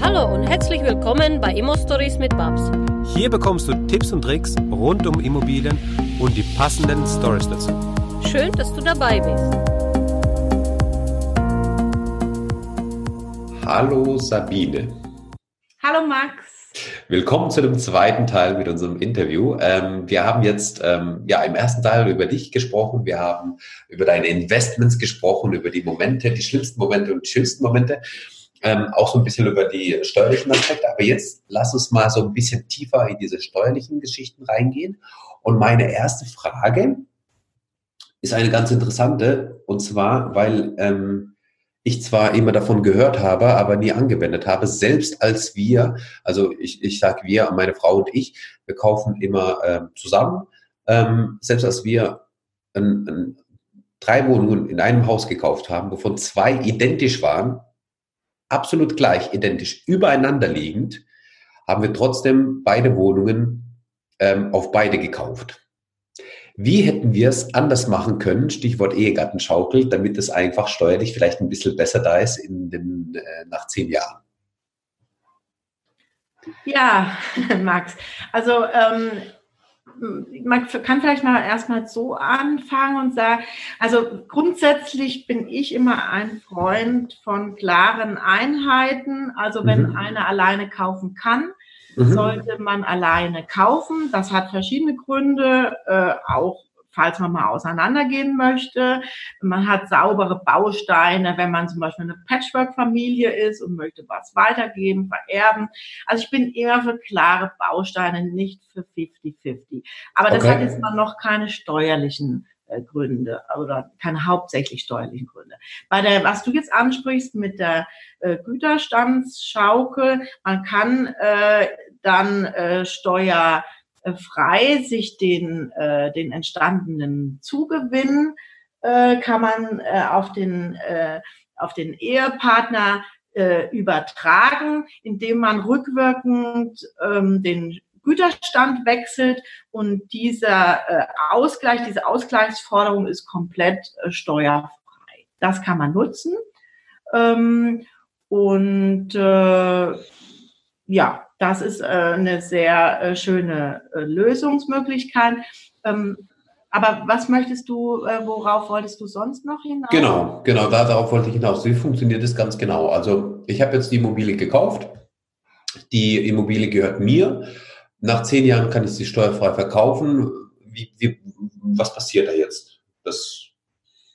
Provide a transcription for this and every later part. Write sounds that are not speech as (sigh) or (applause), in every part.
Hallo und herzlich willkommen bei Immo Stories mit Babs. Hier bekommst du Tipps und Tricks rund um Immobilien und die passenden Stories dazu. Schön, dass du dabei bist. Hallo Sabine. Hallo Max. Willkommen zu dem zweiten Teil mit unserem Interview. Ähm, wir haben jetzt ähm, ja im ersten Teil über dich gesprochen. Wir haben über deine Investments gesprochen, über die Momente, die schlimmsten Momente und die schönsten Momente. Ähm, auch so ein bisschen über die steuerlichen Aspekte. Aber jetzt lass uns mal so ein bisschen tiefer in diese steuerlichen Geschichten reingehen. Und meine erste Frage ist eine ganz interessante. Und zwar, weil ähm, ich zwar immer davon gehört habe, aber nie angewendet habe, selbst als wir, also ich, ich sage wir, meine Frau und ich, wir kaufen immer äh, zusammen, ähm, selbst als wir ein, ein, drei Wohnungen in einem Haus gekauft haben, wovon zwei identisch waren, absolut gleich, identisch, übereinander liegend, haben wir trotzdem beide Wohnungen ähm, auf beide gekauft. Wie hätten wir es anders machen können, Stichwort Ehegattenschaukel, damit es einfach steuerlich vielleicht ein bisschen besser da ist in den, äh, nach zehn Jahren? Ja, (laughs) Max. Also ähm, man kann vielleicht mal erstmal so anfangen und sagen, also grundsätzlich bin ich immer ein Freund von klaren Einheiten. Also wenn mhm. einer alleine kaufen kann, mhm. sollte man alleine kaufen. Das hat verschiedene Gründe, äh, auch falls man mal auseinandergehen möchte. Man hat saubere Bausteine, wenn man zum Beispiel eine Patchwork-Familie ist und möchte was weitergeben, vererben. Also ich bin eher für klare Bausteine, nicht für 50-50. Aber das okay. hat jetzt mal noch keine steuerlichen äh, Gründe oder keine hauptsächlich steuerlichen Gründe. Bei der, was du jetzt ansprichst mit der äh, Güterstandsschaukel, man kann äh, dann äh, steuerfrei sich den, äh, den entstandenen Zugewinn äh, kann man äh, auf den äh, auf den Ehepartner äh, übertragen, indem man rückwirkend ähm, den Güterstand wechselt und dieser äh, Ausgleich, diese Ausgleichsforderung ist komplett äh, steuerfrei. Das kann man nutzen. Ähm, und äh, ja, das ist äh, eine sehr äh, schöne äh, Lösungsmöglichkeit. Ähm, aber was möchtest du, äh, worauf wolltest du sonst noch hinaus? Genau, genau, darauf wollte ich hinaus. Wie funktioniert das ganz genau? Also ich habe jetzt die Immobilie gekauft. Die Immobilie gehört mir. Nach zehn Jahren kann ich sie steuerfrei verkaufen. Wie, wie, was passiert da jetzt? Das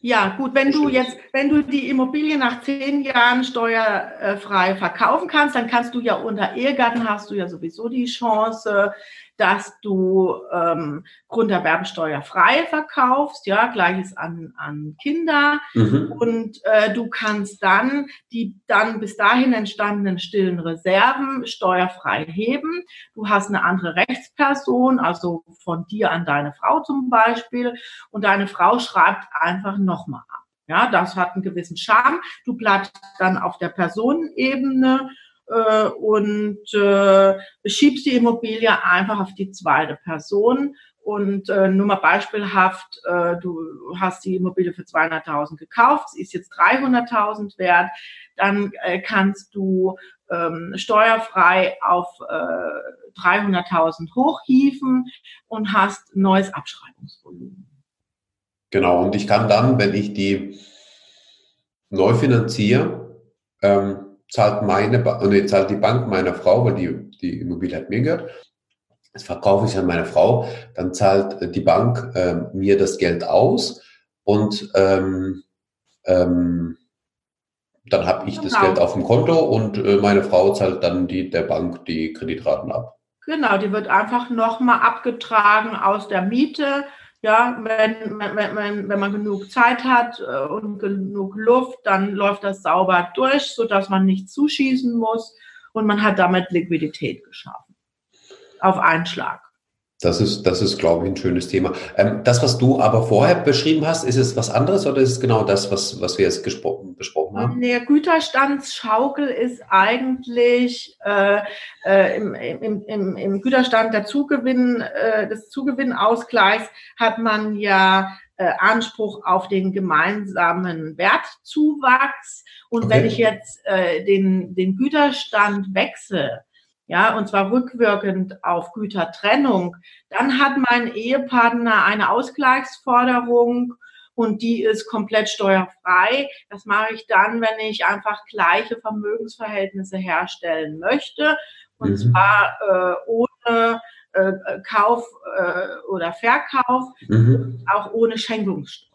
ja, gut, wenn du jetzt, wenn du die Immobilie nach zehn Jahren steuerfrei verkaufen kannst, dann kannst du ja unter Ehegatten hast du ja sowieso die Chance, dass du ähm, Grunderwerbsteuer frei verkaufst, ja, gleiches an, an Kinder. Mhm. Und äh, du kannst dann die dann bis dahin entstandenen stillen Reserven steuerfrei heben. Du hast eine andere Rechtsperson, also von dir an deine Frau zum Beispiel, und deine Frau schreibt einfach nochmal ab. Ja, das hat einen gewissen Charme. Du bleibst dann auf der Personenebene äh, und äh, schiebst die Immobilie einfach auf die zweite Person. Und äh, nur mal beispielhaft, äh, du hast die Immobilie für 200.000 gekauft, sie ist jetzt 300.000 wert, dann äh, kannst du ähm, steuerfrei auf äh, 300.000 hochhieven und hast neues Abschreibungsvolumen. Genau, und ich kann dann, wenn ich die neu finanziere, ähm, zahlt meine, nee, zahlt die Bank meiner Frau, weil die, die Immobilie hat mir gehört. Das verkaufe ich an meine Frau, dann zahlt äh, die Bank äh, mir das Geld aus und ähm, ähm, dann habe ich genau. das Geld auf dem Konto und äh, meine Frau zahlt dann die, der Bank die Kreditraten ab. Genau, die wird einfach nochmal abgetragen aus der Miete ja, wenn, wenn, wenn, wenn man genug Zeit hat äh, und genug Luft, dann läuft das sauber durch, sodass man nicht zuschießen muss und man hat damit Liquidität geschaffen. Auf einen Schlag. Das ist, das ist, glaube ich, ein schönes Thema. Ähm, das, was du aber vorher beschrieben hast, ist es was anderes oder ist es genau das, was, was wir jetzt besprochen haben? Der Güterstandsschaukel ist eigentlich äh, äh, im, im, im, im Güterstand der Zugewinn, äh, des Zugewinnausgleichs hat man ja äh, Anspruch auf den gemeinsamen Wertzuwachs. Und okay. wenn ich jetzt äh, den, den Güterstand wechsle, ja, und zwar rückwirkend auf Gütertrennung, dann hat mein Ehepartner eine Ausgleichsforderung und die ist komplett steuerfrei. Das mache ich dann, wenn ich einfach gleiche Vermögensverhältnisse herstellen möchte und mhm. zwar äh, ohne äh, Kauf äh, oder Verkauf, mhm. auch ohne Schenkungssteuer.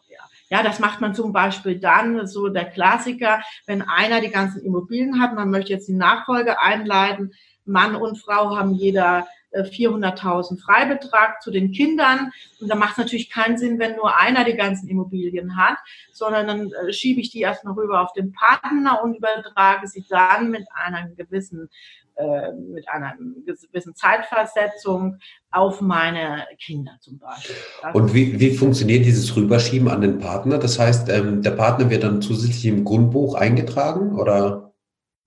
Ja, das macht man zum Beispiel dann, so der Klassiker, wenn einer die ganzen Immobilien hat, man möchte jetzt die Nachfolge einleiten, Mann und Frau haben jeder 400.000 äh, Freibetrag zu den Kindern. Und da macht es natürlich keinen Sinn, wenn nur einer die ganzen Immobilien hat, sondern dann äh, schiebe ich die erstmal rüber auf den Partner und übertrage sie dann mit einer gewissen äh, mit einer gewissen Zeitversetzung auf meine Kinder zum Beispiel. Das und wie, wie funktioniert dieses Rüberschieben an den Partner? Das heißt, ähm, der Partner wird dann zusätzlich im Grundbuch eingetragen oder?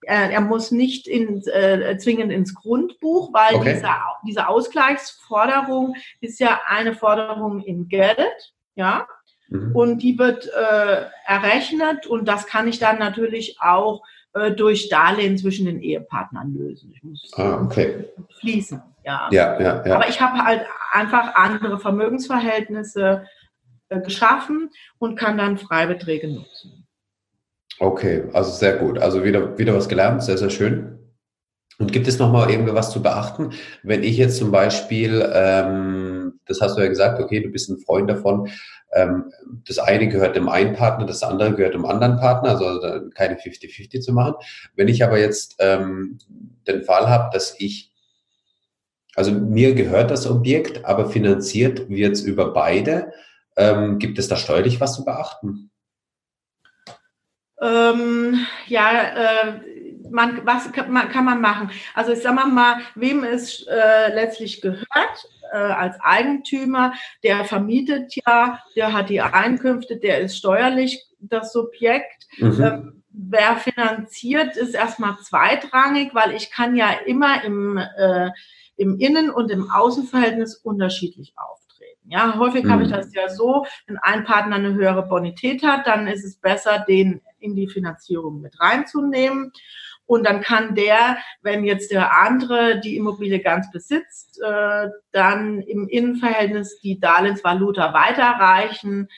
Er muss nicht in, äh, zwingend ins Grundbuch, weil okay. diese, diese Ausgleichsforderung ist ja eine Forderung in Geld, ja, mhm. und die wird äh, errechnet und das kann ich dann natürlich auch äh, durch Darlehen zwischen den Ehepartnern lösen. Ich muss ah, okay. fließen, ja. Ja, ja, ja. Aber ich habe halt einfach andere Vermögensverhältnisse äh, geschaffen und kann dann Freibeträge nutzen. Okay, also sehr gut. Also wieder, wieder was gelernt, sehr, sehr schön. Und gibt es nochmal irgendwie was zu beachten, wenn ich jetzt zum Beispiel, ähm, das hast du ja gesagt, okay, du bist ein Freund davon, ähm, das eine gehört dem einen Partner, das andere gehört dem anderen Partner, also keine 50-50 zu machen. Wenn ich aber jetzt ähm, den Fall habe, dass ich, also mir gehört das Objekt, aber finanziert wird es über beide, ähm, gibt es da steuerlich was zu beachten? Ähm, ja, äh, man, was kann man, kann man machen? Also ich sag mal, wem es äh, letztlich gehört äh, als Eigentümer, der vermietet ja, der hat die Einkünfte, der ist steuerlich das Subjekt. Mhm. Ähm, wer finanziert, ist erstmal zweitrangig, weil ich kann ja immer im, äh, im Innen- und im Außenverhältnis unterschiedlich auf. Ja, häufig mhm. habe ich mhm. das ja so, wenn ein Partner eine höhere Bonität hat, dann ist es besser, den in die Finanzierung mit reinzunehmen. Und dann kann der, wenn jetzt der andere die Immobilie ganz besitzt, äh, dann im Innenverhältnis die Darlehensvaluta weiterreichen.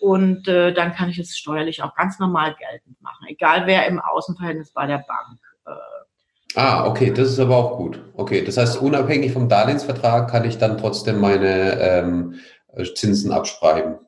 Und äh, dann kann ich es steuerlich auch ganz normal geltend machen, egal wer im Außenverhältnis bei der Bank äh, Ah, okay, das ist aber auch gut. Okay, das heißt, unabhängig vom Darlehensvertrag kann ich dann trotzdem meine ähm, Zinsen abschreiben.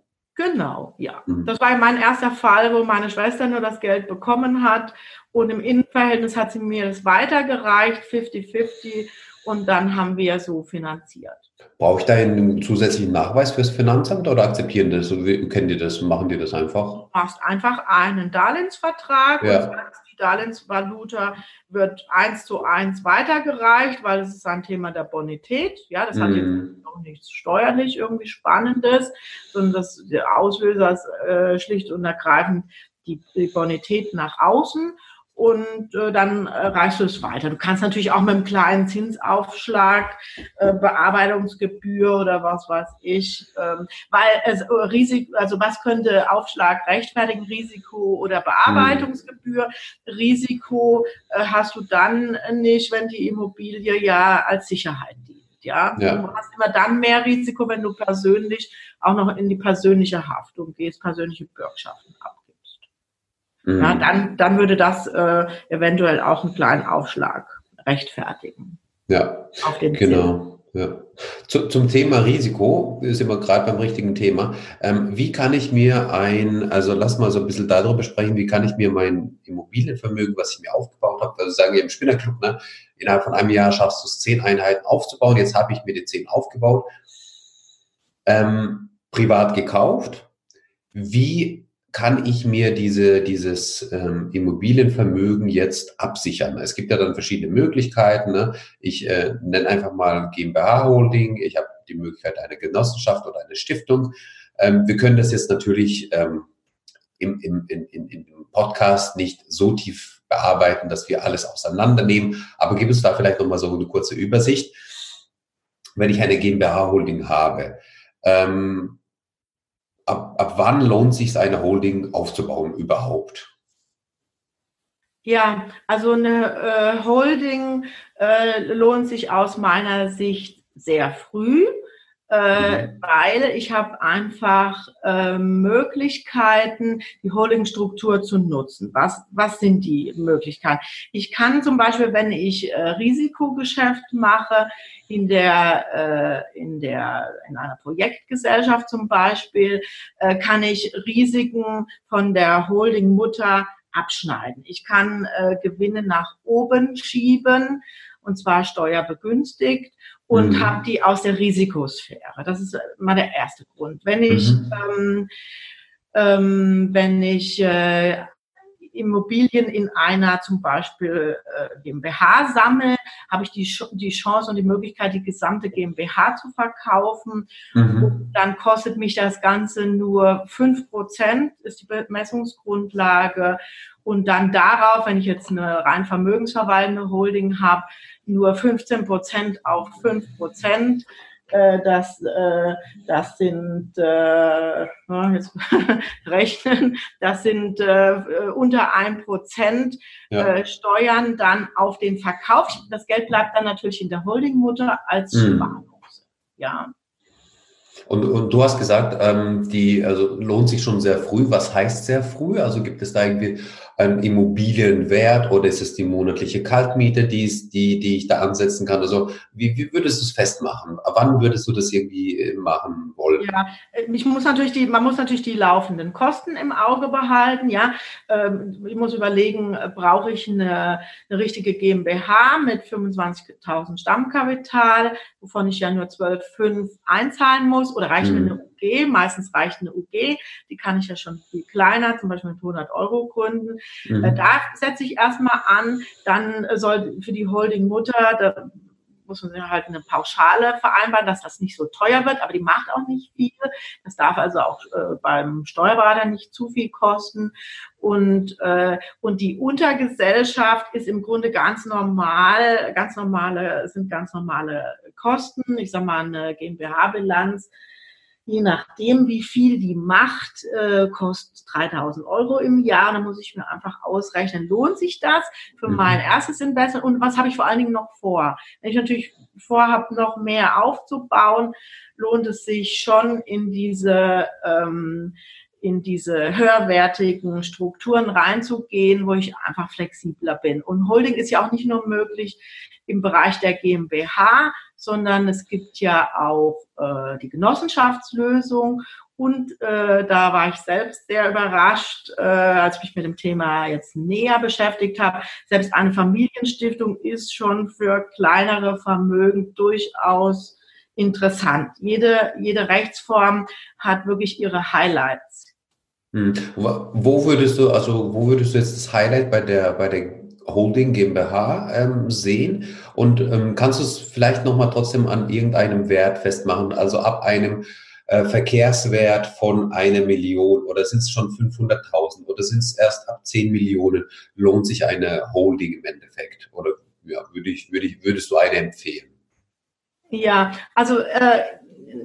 Genau, ja. Mhm. Das war mein erster Fall, wo meine Schwester nur das Geld bekommen hat und im Innenverhältnis hat sie mir das weitergereicht, 50-50 und dann haben wir so finanziert. Brauche ich da einen zusätzlichen Nachweis fürs Finanzamt oder akzeptieren das? Kennen die das? Machen die das einfach? Du machst einfach einen Darlehensvertrag ja. und die Darlehensvaluta wird eins zu eins weitergereicht, weil es ist ein Thema der Bonität. Ja, das hat jetzt mhm. noch nichts steuerlich irgendwie Spannendes, sondern das, der Auslöser ist äh, schlicht und ergreifend die, die Bonität nach außen und äh, dann äh, reichst du es weiter. Du kannst natürlich auch mit einem kleinen Zinsaufschlag, äh, Bearbeitungsgebühr oder was weiß ich, ähm, weil es äh, Risiko, also was könnte Aufschlag rechtfertigen, Risiko oder Bearbeitungsgebühr? Mhm. Risiko äh, hast du dann nicht, wenn die Immobilie ja als Sicherheit dient. Ja? ja, du hast immer dann mehr Risiko, wenn du persönlich auch noch in die persönliche Haftung gehst, persönliche Bürgschaften ab. Mhm. Ja, dann, dann würde das äh, eventuell auch einen kleinen Aufschlag rechtfertigen. Ja, auf den genau. Ja. Zu, zum Thema Risiko ist immer gerade beim richtigen Thema. Ähm, wie kann ich mir ein, also lass mal so ein bisschen darüber sprechen, wie kann ich mir mein Immobilienvermögen, was ich mir aufgebaut habe, also sagen wir im Spinnerclub, ne, innerhalb von einem Jahr schaffst du es, zehn Einheiten aufzubauen. Jetzt habe ich mir die zehn aufgebaut, ähm, privat gekauft. Wie kann ich mir diese, dieses ähm, Immobilienvermögen jetzt absichern? Es gibt ja dann verschiedene Möglichkeiten. Ne? Ich äh, nenne einfach mal GmbH-Holding. Ich habe die Möglichkeit eine Genossenschaft oder eine Stiftung. Ähm, wir können das jetzt natürlich ähm, im, im, in, im Podcast nicht so tief bearbeiten, dass wir alles auseinandernehmen. Aber gibt es da vielleicht nochmal so eine kurze Übersicht. Wenn ich eine GmbH-Holding habe, ähm, ab, ab wann lohnt sich eine Holding aufzubauen überhaupt? Ja, also eine äh, Holding äh, lohnt sich aus meiner Sicht sehr früh. Weil ich habe einfach äh, Möglichkeiten, die Holdingstruktur zu nutzen. Was, was sind die Möglichkeiten? Ich kann zum Beispiel, wenn ich äh, Risikogeschäft mache, in der, äh, in der, in einer Projektgesellschaft zum Beispiel, äh, kann ich Risiken von der Holding-Mutter abschneiden. Ich kann äh, Gewinne nach oben schieben und zwar steuerbegünstigt und mhm. habe die aus der Risikosphäre. Das ist mal der erste Grund. Wenn ich mhm. ähm, ähm, wenn ich äh, Immobilien in einer zum Beispiel äh, GmbH sammle, habe ich die, die Chance und die Möglichkeit, die gesamte GmbH zu verkaufen. Mhm. dann kostet mich das Ganze nur fünf Prozent, ist die Bemessungsgrundlage. Und dann darauf, wenn ich jetzt eine rein vermögensverwaltende Holding habe, nur 15 Prozent auf fünf Prozent. Äh, das, äh, das sind, äh, jetzt (laughs) rechnen, das sind unter ein Prozent ja. Steuern dann auf den Verkauf. Das Geld bleibt dann natürlich in der Holdingmutter als mhm. Sparbuchse. Ja. Und, und du hast gesagt, ähm, die also lohnt sich schon sehr früh. Was heißt sehr früh? Also gibt es da irgendwie einen Immobilienwert oder ist es die monatliche Kaltmiete, die, die, die ich da ansetzen kann? Also wie, wie würdest du es festmachen? Wann würdest du das irgendwie äh, machen wollen? Ja, äh, ich muss natürlich die, man muss natürlich die laufenden Kosten im Auge behalten. Ja, ähm, ich muss überlegen, äh, brauche ich eine, eine richtige GmbH mit 25.000 Stammkapital, wovon ich ja nur 12,5 einzahlen muss oder reicht hm. mir eine UG? Meistens reicht eine UG, die kann ich ja schon viel kleiner, zum Beispiel mit 100 Euro gründen. Mhm. Äh, da setze ich erstmal an, dann soll für die Holding-Mutter, da muss man halt eine Pauschale vereinbaren, dass das nicht so teuer wird, aber die macht auch nicht viel. Das darf also auch äh, beim Steuerberater nicht zu viel kosten. Und, äh, und die Untergesellschaft ist im Grunde ganz normal, ganz normale, sind ganz normale Kosten. Ich sage mal, eine GmbH-Bilanz je nachdem, wie viel die macht, äh, kostet 3000 Euro im Jahr. Da muss ich mir einfach ausrechnen, lohnt sich das für mhm. mein erstes Investment und was habe ich vor allen Dingen noch vor? Wenn ich natürlich vorhabe, noch mehr aufzubauen, lohnt es sich schon in diese ähm, in diese höherwertigen Strukturen reinzugehen, wo ich einfach flexibler bin. Und Holding ist ja auch nicht nur möglich im Bereich der GmbH, sondern es gibt ja auch äh, die Genossenschaftslösung. Und äh, da war ich selbst sehr überrascht, äh, als ich mich mit dem Thema jetzt näher beschäftigt habe. Selbst eine Familienstiftung ist schon für kleinere Vermögen durchaus interessant. Jede, jede Rechtsform hat wirklich ihre Highlights. Hm. Wo würdest du, also wo würdest du jetzt das Highlight bei der, bei der Holding GmbH ähm, sehen? Und ähm, kannst du es vielleicht nochmal trotzdem an irgendeinem Wert festmachen? Also ab einem äh, Verkehrswert von einer Million oder sind es schon 500.000 oder sind es erst ab 10 Millionen lohnt sich eine Holding im Endeffekt? Oder ja, würde ich, würde ich, würdest du eine empfehlen? Ja, also äh,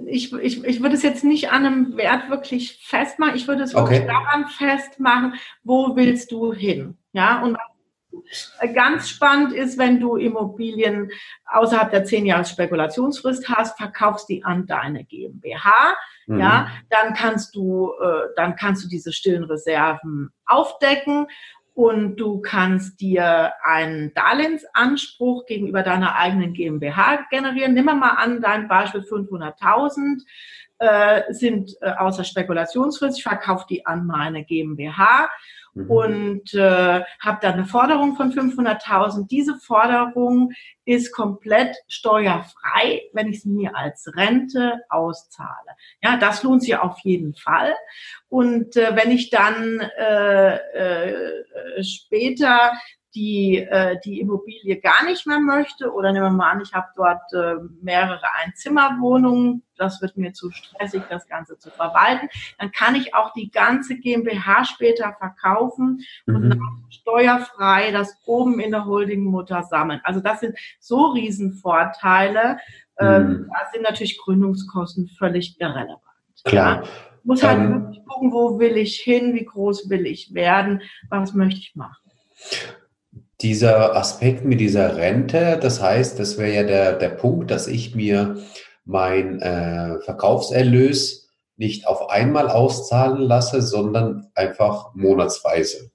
ich, ich, ich würde es jetzt nicht an einem Wert wirklich festmachen. Ich würde es wirklich okay. daran festmachen, wo willst du hin? Ja, und Ganz spannend ist, wenn du Immobilien außerhalb der zehn Jahres Spekulationsfrist hast, verkaufst die an deine GmbH, mhm. ja, dann kannst du, äh, dann kannst du diese stillen Reserven aufdecken und du kannst dir einen Darlehensanspruch gegenüber deiner eigenen GmbH generieren. Nimm mal an, dein Beispiel 500.000 äh, sind äh, außer Spekulationsfrist. Ich verkaufe die an meine GmbH mhm. und äh, habe dann eine Forderung von 500.000. Diese Forderung ist komplett steuerfrei, wenn ich sie mir als Rente auszahle. Ja, das lohnt sich auf jeden Fall. Und äh, wenn ich dann äh, äh, später die äh, die Immobilie gar nicht mehr möchte oder nehmen wir mal an, ich habe dort äh, mehrere Einzimmerwohnungen, das wird mir zu stressig, das Ganze zu verwalten, dann kann ich auch die ganze GmbH später verkaufen mhm. und steuerfrei das oben in der Holdingmutter sammeln. Also das sind so Riesenvorteile. Ähm, mhm. da sind natürlich Gründungskosten völlig irrelevant. Klar. Ja? muss halt Ähm, wirklich gucken, wo will ich hin, wie groß will ich werden, was möchte ich machen. Dieser Aspekt mit dieser Rente, das heißt, das wäre ja der, der Punkt, dass ich mir mein äh, Verkaufserlös nicht auf einmal auszahlen lasse, sondern einfach monatsweise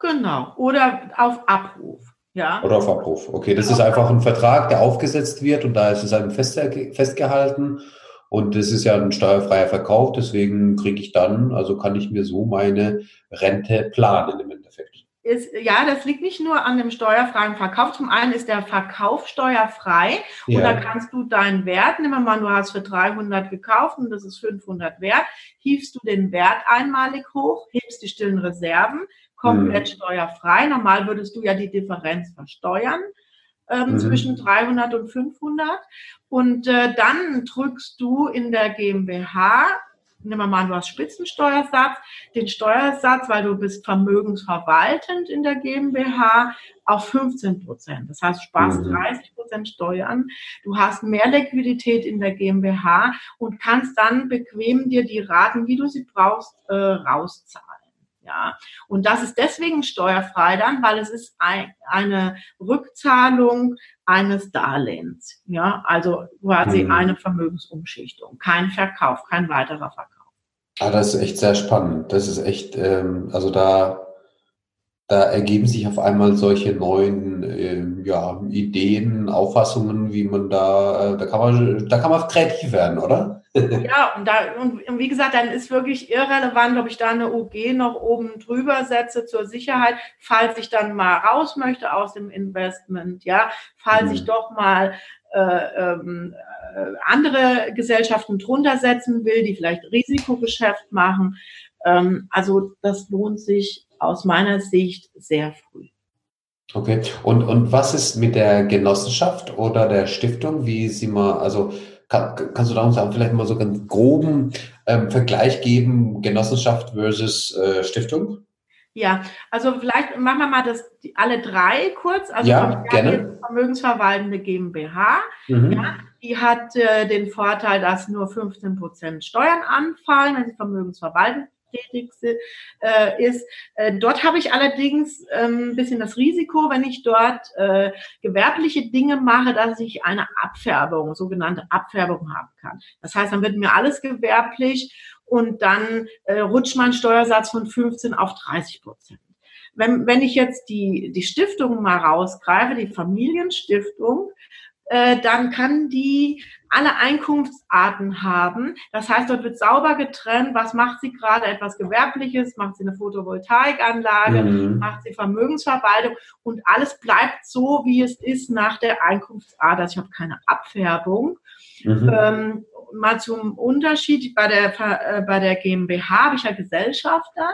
Genau. Oder auf Abruf. Ja. oder auf Abruf. Okay, das ist einfach ein Vertrag, der aufgesetzt wird und da ist es einem festge- festgehalten und das ist ja ein steuerfreier Verkauf, deswegen kriege ich dann, also kann ich mir so meine Rente planen. Ist, ja, das liegt nicht nur an dem steuerfreien Verkauf. Zum einen ist der Verkauf steuerfrei und da kannst du deinen Wert, nehmen wir mal, du hast für 300 gekauft und das ist 500 wert, hiefst du den Wert einmalig hoch, hebst die stillen Reserven, komplett steuerfrei. Normal würdest du ja die Differenz versteuern ähm, Mhm. zwischen 300 und 500 und äh, dann drückst du in der GmbH Nehmen wir mal, an, du hast Spitzensteuersatz, den Steuersatz, weil du bist vermögensverwaltend in der GmbH, auf 15 Prozent. Das heißt, du sparst Mhm. 30 Prozent Steuern. Du hast mehr Liquidität in der GmbH und kannst dann bequem dir die Raten, wie du sie brauchst, äh, rauszahlen. Ja, und das ist deswegen steuerfrei dann, weil es ist ein, eine Rückzahlung eines Darlehens. Ja, also quasi Mhm. eine Vermögensumschichtung, kein Verkauf, kein weiterer Verkauf. Ah, das ist echt sehr spannend. Das ist echt, ähm, also da, da ergeben sich auf einmal solche neuen ähm, ja, Ideen, Auffassungen, wie man da, äh, da kann man, da kann man kreativ werden, oder? Ja, und, da, und, und wie gesagt, dann ist wirklich irrelevant, ob ich da eine UG noch oben drüber setze zur Sicherheit, falls ich dann mal raus möchte aus dem Investment, ja, falls Mhm. ich doch mal äh, ähm, äh, andere Gesellschaften drunter setzen will, die vielleicht Risikogeschäft machen. Ähm, also das lohnt sich aus meiner Sicht sehr früh. Okay. Und, und was ist mit der Genossenschaft oder der Stiftung? Wie sie mal, also kann, kannst du da uns vielleicht mal so ganz groben ähm, Vergleich geben, Genossenschaft versus äh, Stiftung? Ja, also vielleicht machen wir mal das die, alle drei kurz. Also Ja, gerne. Vermögensverwaltende GmbH. Mhm. Ja, die hat äh, den Vorteil, dass nur 15 Prozent Steuern anfallen, wenn sie vermögensverwaltend tätig si- äh, ist. Äh, dort habe ich allerdings ähm, ein bisschen das Risiko, wenn ich dort äh, gewerbliche Dinge mache, dass ich eine Abfärbung, sogenannte Abfärbung haben kann. Das heißt, dann wird mir alles gewerblich und dann äh, rutscht mein Steuersatz von 15 auf 30 Prozent. Wenn, wenn ich jetzt die, die Stiftung mal rausgreife, die Familienstiftung, äh, dann kann die alle Einkunftsarten haben. Das heißt, dort wird sauber getrennt, was macht sie gerade, etwas Gewerbliches, macht sie eine Photovoltaikanlage, Mhm. macht sie Vermögensverwaltung und alles bleibt so, wie es ist nach der Einkunftsart. Also ich habe keine Abfärbung. Mhm. Ähm, mal zum Unterschied, bei der, äh, bei der GmbH habe ich ja Gesellschafter,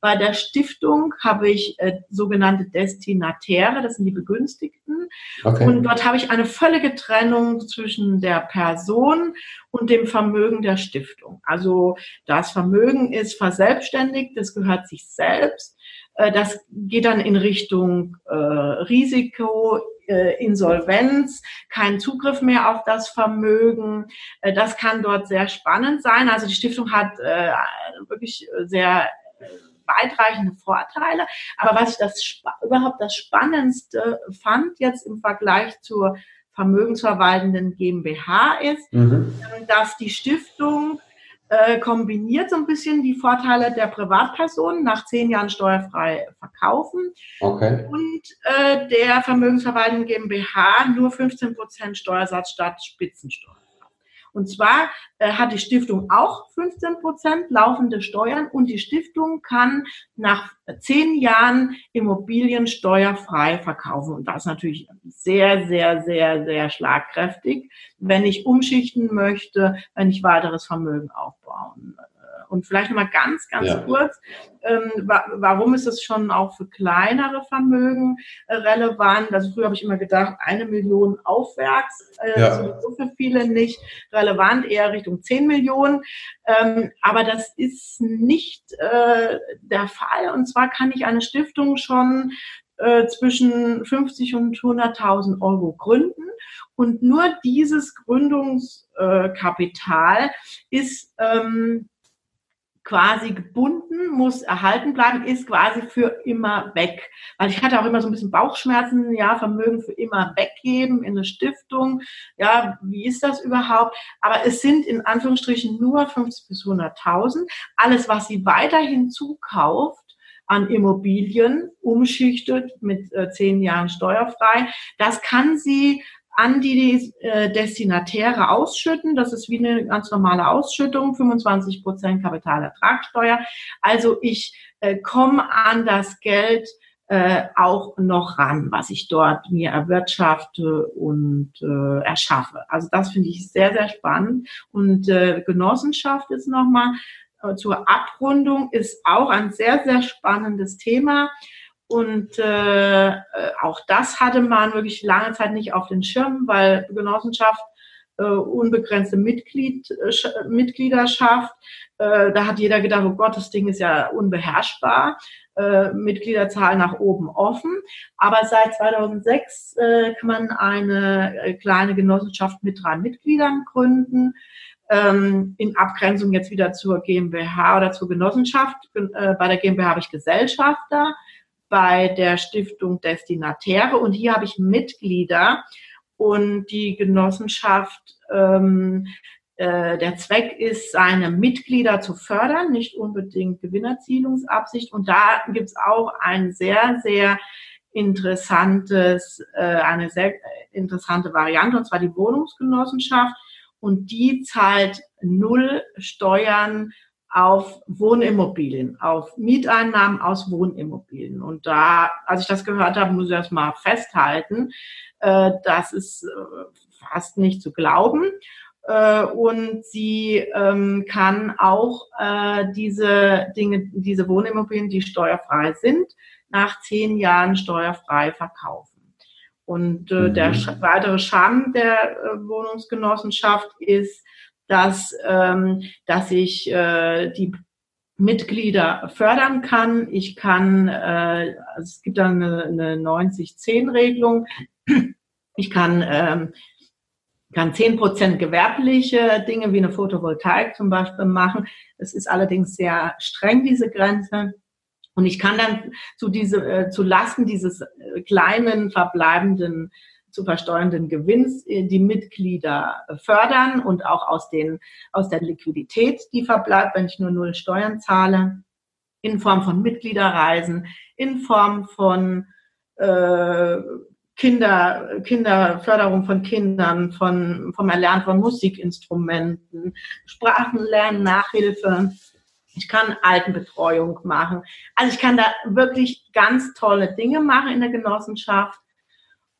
bei der Stiftung habe ich äh, sogenannte Destinatäre, das sind die Begünstigten. Okay. Und dort habe ich eine völlige Trennung zwischen der Person und dem Vermögen der Stiftung. Also das Vermögen ist verselbstständigt, das gehört sich selbst. Äh, Das geht dann in Richtung äh, Risiko, äh, Insolvenz, kein Zugriff mehr auf das Vermögen. Äh, Das kann dort sehr spannend sein. Also die Stiftung hat äh, wirklich sehr weitreichende Vorteile. Aber was ich das überhaupt das Spannendste fand jetzt im Vergleich zur vermögensverwaltenden GmbH ist, Mhm. dass die Stiftung äh, kombiniert so ein bisschen die Vorteile der Privatpersonen nach zehn Jahren steuerfrei verkaufen Okay. und äh, der vermögensverwaltenden GmbH nur 15 Prozent Steuersatz statt Spitzensteuer. Und zwar äh, hat die Stiftung auch 15 Prozent laufende Steuern und die Stiftung kann nach zehn Jahren Immobilien steuerfrei verkaufen. Und das ist natürlich sehr, sehr, sehr, sehr schlagkräftig, wenn ich umschichten möchte, wenn ich weiteres Vermögen aufbauen. äh, Und vielleicht nochmal ganz, ganz Ja. kurz, ähm, wa warum ist es schon auch für kleinere Vermögen äh, relevant? Also früher habe ich immer gedacht, eine Million aufwärts, äh, Ja. sowieso für viele nicht relevant, eher Richtung 10 Millionen. Ähm, aber das ist nicht äh, der Fall. Und zwar kann ich eine Stiftung schon äh, zwischen 50 und 100.000 Euro gründen. Und nur dieses Gründungskapital ist ähm, quasi gebunden, muss erhalten bleiben, ist quasi für immer weg. Weil ich hatte auch immer so ein bisschen Bauchschmerzen, ja, Vermögen für immer weggeben in eine Stiftung. Ja, wie ist das überhaupt? Aber es sind in Anführungsstrichen nur 50 bis 100.000. Alles, was sie weiterhin zukauft, an Immobilien umschichtet mit äh, zehn Jahren steuerfrei. Das kann sie an die äh, Destinatäre ausschütten. Das ist wie eine ganz normale Ausschüttung, 25 Prozent Kapitalertragssteuer. Also ich äh, komme an das Geld äh, auch noch ran, was ich dort mir erwirtschafte und äh, erschaffe. Also das finde ich sehr, sehr spannend. Und äh, Genossenschaft ist nochmal äh, zur Abrundung, ist auch ein sehr, sehr spannendes Thema. Und äh, äh, auch das hatte man wirklich lange Zeit nicht auf den Schirm, weil Genossenschaft äh, unbegrenzte Mitglied, äh, Mitgliederschaft, äh, da hat jeder gedacht, oh Gott, das Ding ist ja unbeherrschbar. Äh, Mitgliederzahl nach oben offen. Aber seit 2006 äh, kann man eine äh, kleine Genossenschaft mit drei Mitgliedern gründen. Ähm, in Abgrenzung jetzt wieder zur GmbH oder zur Genossenschaft. Äh, bei der GmbH habe ich Gesellschafter bei der Stiftung Destinatäre und hier habe ich Mitglieder und die Genossenschaft, ähm, äh, der Zweck ist, seine Mitglieder zu fördern, nicht unbedingt Gewinnerzielungsabsicht. Und da gibt es auch ein sehr, sehr interessantes, äh, eine sehr interessante Variante, und zwar die Wohnungsgenossenschaft. Und die zahlt null Steuern auf Wohnimmobilien, auf Mieteinnahmen aus Wohnimmobilien. Und da, als ich das gehört habe, muss ich das mal festhalten, äh, das ist äh, fast nicht zu glauben. Äh, und sie ähm, kann auch äh, diese Dinge, diese Wohnimmobilien, die steuerfrei sind, nach zehn Jahren steuerfrei verkaufen. Und äh, mhm. der weitere Charme der äh, Wohnungsgenossenschaft ist, dass, ähm, dass ich äh, die Mitglieder fördern kann. Ich kann, äh, es gibt dann eine, eine 90-10-Regelung. Ich kann, ähm, kann 10% gewerbliche Dinge wie eine Photovoltaik zum Beispiel machen. Es ist allerdings sehr streng, diese Grenze. Und ich kann dann zu, diese, äh, zu Lasten dieses äh, kleinen verbleibenden zu versteuernden Gewinns äh, die Mitglieder fördern und auch aus, den, aus der Liquidität, die verbleibt, wenn ich nur null Steuern zahle, in Form von Mitgliederreisen, in Form von äh, Kinder, Kinderförderung von Kindern, von, vom Erlernen von Musikinstrumenten, Sprachenlernen, Nachhilfe. Ich kann Altenbetreuung machen. Also ich kann da wirklich ganz tolle Dinge machen in der Genossenschaft.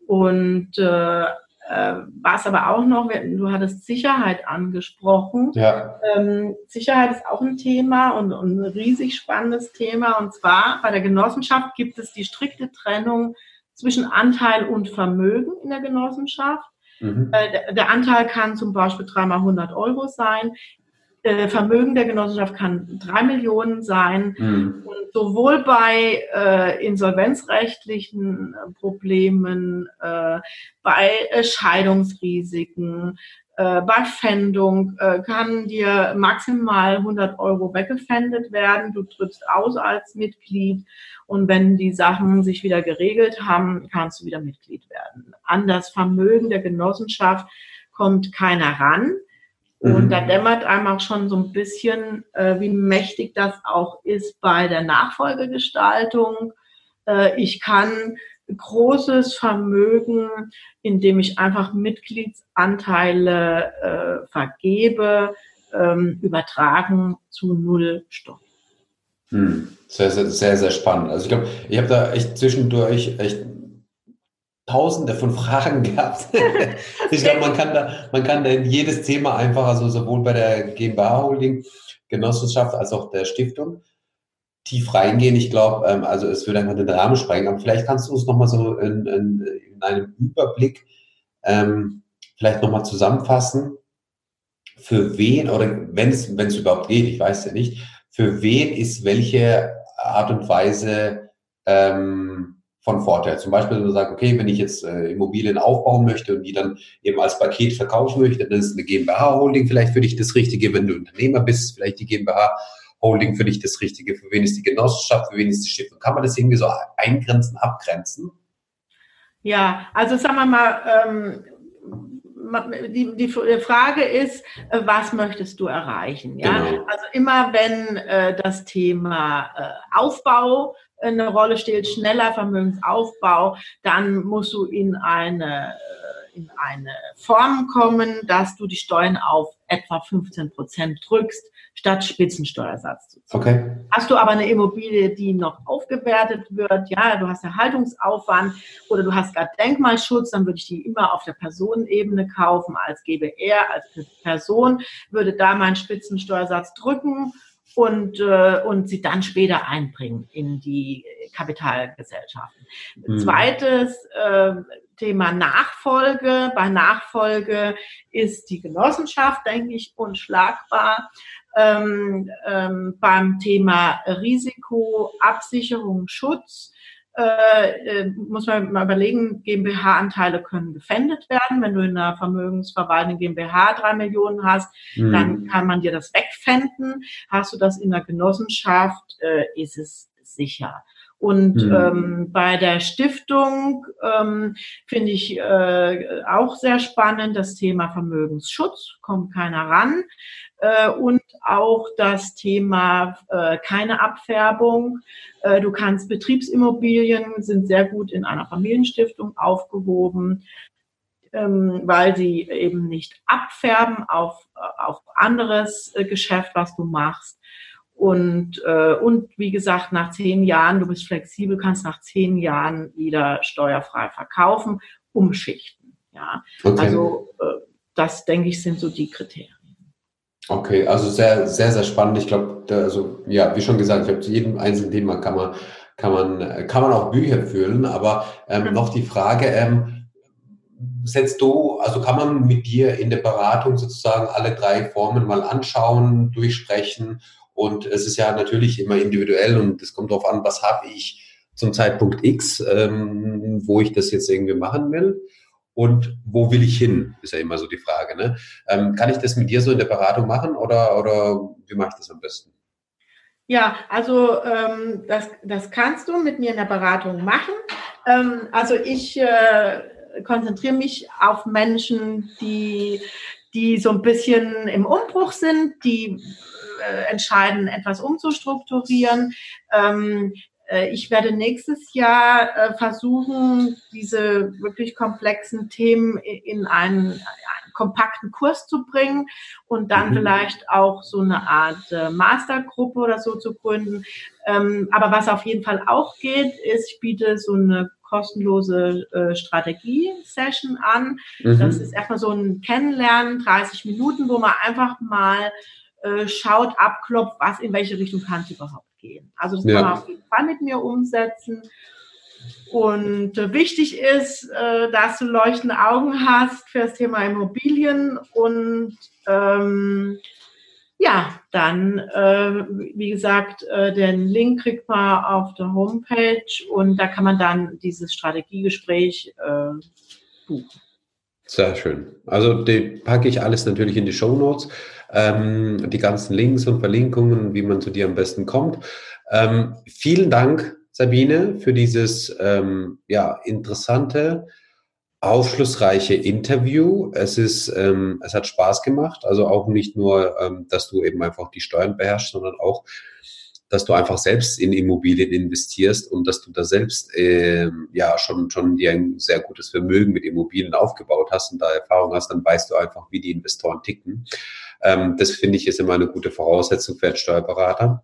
Und äh, äh, was aber auch noch, du hattest Sicherheit angesprochen. Ja. Ähm, Sicherheit ist auch ein Thema und, und, ein riesig spannendes Thema. Und zwar bei der Genossenschaft gibt es die strikte Trennung zwischen Anteil und Vermögen in der Genossenschaft. Mhm. Äh, der, der, Anteil kann zum Beispiel dreimal 100 Euro sein. Äh, Vermögen der Genossenschaft kann drei Millionen sein. Mhm. Und sowohl bei äh, insolvenzrechtlichen äh, Problemen, äh, bei äh, Scheidungsrisiken, äh, bei Pfändung kann dir maximal 100 Euro weggefändet werden. Du trittst aus als Mitglied und wenn die Sachen sich wieder geregelt haben, kannst du wieder Mitglied werden. An das Vermögen der Genossenschaft kommt keiner ran. Und mhm. da dämmert einem auch schon so ein bisschen, äh, wie mächtig das auch ist bei der Nachfolgegestaltung. Äh, ich kann großes Vermögen, indem ich einfach Mitgliedsanteile äh, vergebe, ähm, übertragen zu null Steuern. Hm. Sehr, sehr, sehr, sehr spannend. Also ich glaube, ich habe da echt zwischendurch echt tausende von Fragen gehabt. (laughs) ich glaube, man kann da, man kann da in jedes Thema einfach, also sowohl bei der GmbH Holding, Genossenschaft als auch der Stiftung, tief reingehen. Ich glaube, ähm, also es würde einfach den Rahmen sprengen. Aber vielleicht kannst du uns nochmal so in, in, in, einem Überblick ähm, vielleicht nochmal zusammenfassen, für wen oder wenn es, wenn es überhaupt geht, ich weiß ja nicht, für wen ist welche Art und Weise ähm, von Vorteil. Zum Beispiel, wenn du sagst, okay, wenn ich jetzt äh, Immobilien aufbauen möchte und die dann eben als Paket verkaufen möchte, dann ist eine GmbH-Holding vielleicht für dich das Richtige. Wenn du Unternehmer bist, vielleicht die GmbH Holding für dich das Richtige? Für wen ist die Genossenschaft? Für wen ist die Stiftung? Kann man das irgendwie so eingrenzen, abgrenzen? Ja, also sagen wir mal, ähm, die, die Frage ist, äh, was möchtest du erreichen? Ja? Genau. Also immer wenn äh, das Thema äh, Aufbau eine Rolle spielt, schneller Vermögensaufbau, dann musst du in eine in eine Form kommen, dass du die Steuern auf etwa 15 Prozent drückst, statt Spitzensteuersatz zu zahlen. Okay. Hast du aber eine Immobilie, die noch aufgewertet wird, ja, du hast Erhaltungsaufwand oder du hast gerade Denkmalschutz, dann würde ich die immer auf der Personenebene kaufen als GBR, als Person, würde da meinen Spitzensteuersatz drücken und, äh, und sie dann später einbringen in die Kapitalgesellschaften. Mhm. Zweites äh, Thema Nachfolge. Bei Nachfolge ist die Genossenschaft, denke ich, unschlagbar. Ähm, ähm, beim Thema Risiko, Absicherung, Schutz äh, äh muss man mal überlegen, GmbH-Anteile können gefändet werden. Wenn du in einer vermögensverwaltenden GmbH drei Millionen hast, mhm. dann kann man dir das wegfänden. Hast du das in einer Genossenschaft, äh, ist es sicher. Und mhm. ähm, bei der Stiftung ähm, finde ich äh, auch sehr spannend das Thema Vermögensschutz, kommt keiner ran. Äh, und auch das Thema äh, keine Abfärbung. Äh, du kannst Betriebsimmobilien sind sehr gut in einer Familienstiftung aufgehoben, ähm, weil sie eben nicht abfärben auf, auf anderes äh, Geschäft, was du machst. Und, äh, und wie gesagt, nach zehn Jahren, du bist flexibel, kannst nach zehn Jahren wieder steuerfrei verkaufen, umschichten. Ja, okay. also äh, das denke ich sind so die Kriterien. Okay, also sehr, sehr, sehr spannend. Ich glaube, also ja, wie schon gesagt, ich glaube, zu jedem einzelnen Thema kann man, kann man, kann man auch Bücher füllen. Aber ähm, mhm. noch die Frage, ähm, setzt du, also kann man mit dir in der Beratung sozusagen alle drei Formen mal anschauen, durchsprechen und es ist ja natürlich immer individuell und es kommt darauf an, was habe ich zum Zeitpunkt X, ähm, wo ich das jetzt irgendwie machen will und wo will ich hin, ist ja immer so die Frage. Ne? Ähm, kann ich das mit dir so in der Beratung machen oder, oder wie mache ich das am besten? Ja, also ähm, das, das kannst du mit mir in der Beratung machen. Ähm, also ich äh, konzentriere mich auf Menschen, die, die so ein bisschen im Umbruch sind, die äh, entscheiden, etwas umzustrukturieren. Ähm, äh, ich werde nächstes Jahr äh, versuchen, diese wirklich komplexen Themen in einen, einen kompakten Kurs zu bringen und dann mhm. vielleicht auch so eine Art äh, Mastergruppe oder so zu gründen. Ähm, aber was auf jeden Fall auch geht, ist, ich biete so eine kostenlose äh, Strategie-Session an. Mhm. Das ist erstmal so ein Kennenlernen, 30 Minuten, wo man einfach mal äh, schaut, abklopft, was in welche Richtung kann es überhaupt gehen. Also das ja. kann man auf jeden Fall mit mir umsetzen. Und äh, wichtig ist, äh, dass du leuchtende Augen hast für das Thema Immobilien und ähm, ja, dann, äh, wie gesagt, äh, den Link kriegt man auf der Homepage und da kann man dann dieses Strategiegespräch äh, buchen. Sehr schön. Also die packe ich alles natürlich in die Show Notes ähm, die ganzen Links und Verlinkungen, wie man zu dir am besten kommt. Ähm, vielen Dank, Sabine, für dieses ähm, ja, interessante, aufschlussreiche Interview. Es ist, ähm, es hat Spaß gemacht. Also auch nicht nur, ähm, dass du eben einfach die Steuern beherrschst, sondern auch, dass du einfach selbst in Immobilien investierst und dass du da selbst äh, ja schon schon dir ein sehr gutes Vermögen mit Immobilien aufgebaut hast und da Erfahrung hast, dann weißt du einfach, wie die Investoren ticken. Ähm, das finde ich ist immer eine gute Voraussetzung für einen Steuerberater.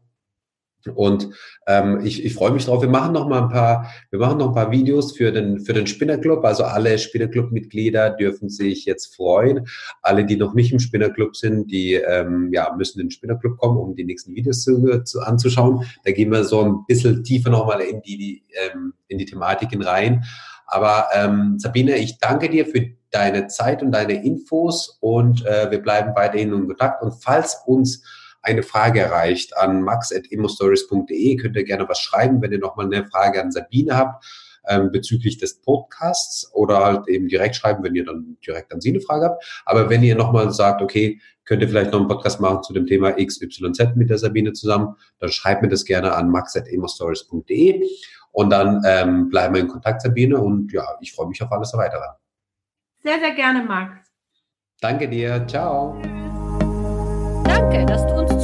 Und ähm, ich, ich freue mich drauf. Wir machen noch mal ein paar, wir machen noch ein paar Videos für den für den Spinnerclub. Also alle Spinnerclub-Mitglieder dürfen sich jetzt freuen. Alle, die noch nicht im Spinnerclub sind, die ähm, ja müssen in den Spinnerclub kommen, um die nächsten Videos zu, zu anzuschauen. Da gehen wir so ein bisschen tiefer noch mal in die, die ähm, in die Thematiken rein. Aber ähm, Sabine, ich danke dir für deine Zeit und deine Infos und äh, wir bleiben weiterhin in Kontakt. Und falls uns eine Frage erreicht an max.emostories.de, könnt ihr gerne was schreiben, wenn ihr nochmal eine Frage an Sabine habt. ähm, bezüglich des Podcasts oder halt eben direkt schreiben, wenn ihr dann direkt an Sie eine Frage habt. Aber wenn ihr nochmal sagt, okay, könnt ihr vielleicht noch einen Podcast machen zu dem Thema XYZ mit der Sabine zusammen, dann schreibt mir das gerne an max.emostories.de und dann ähm, bleiben wir in Kontakt, Sabine. Und ja, ich freue mich auf alles weitere. Sehr, sehr gerne, Max. Danke dir. Ciao. Danke, dass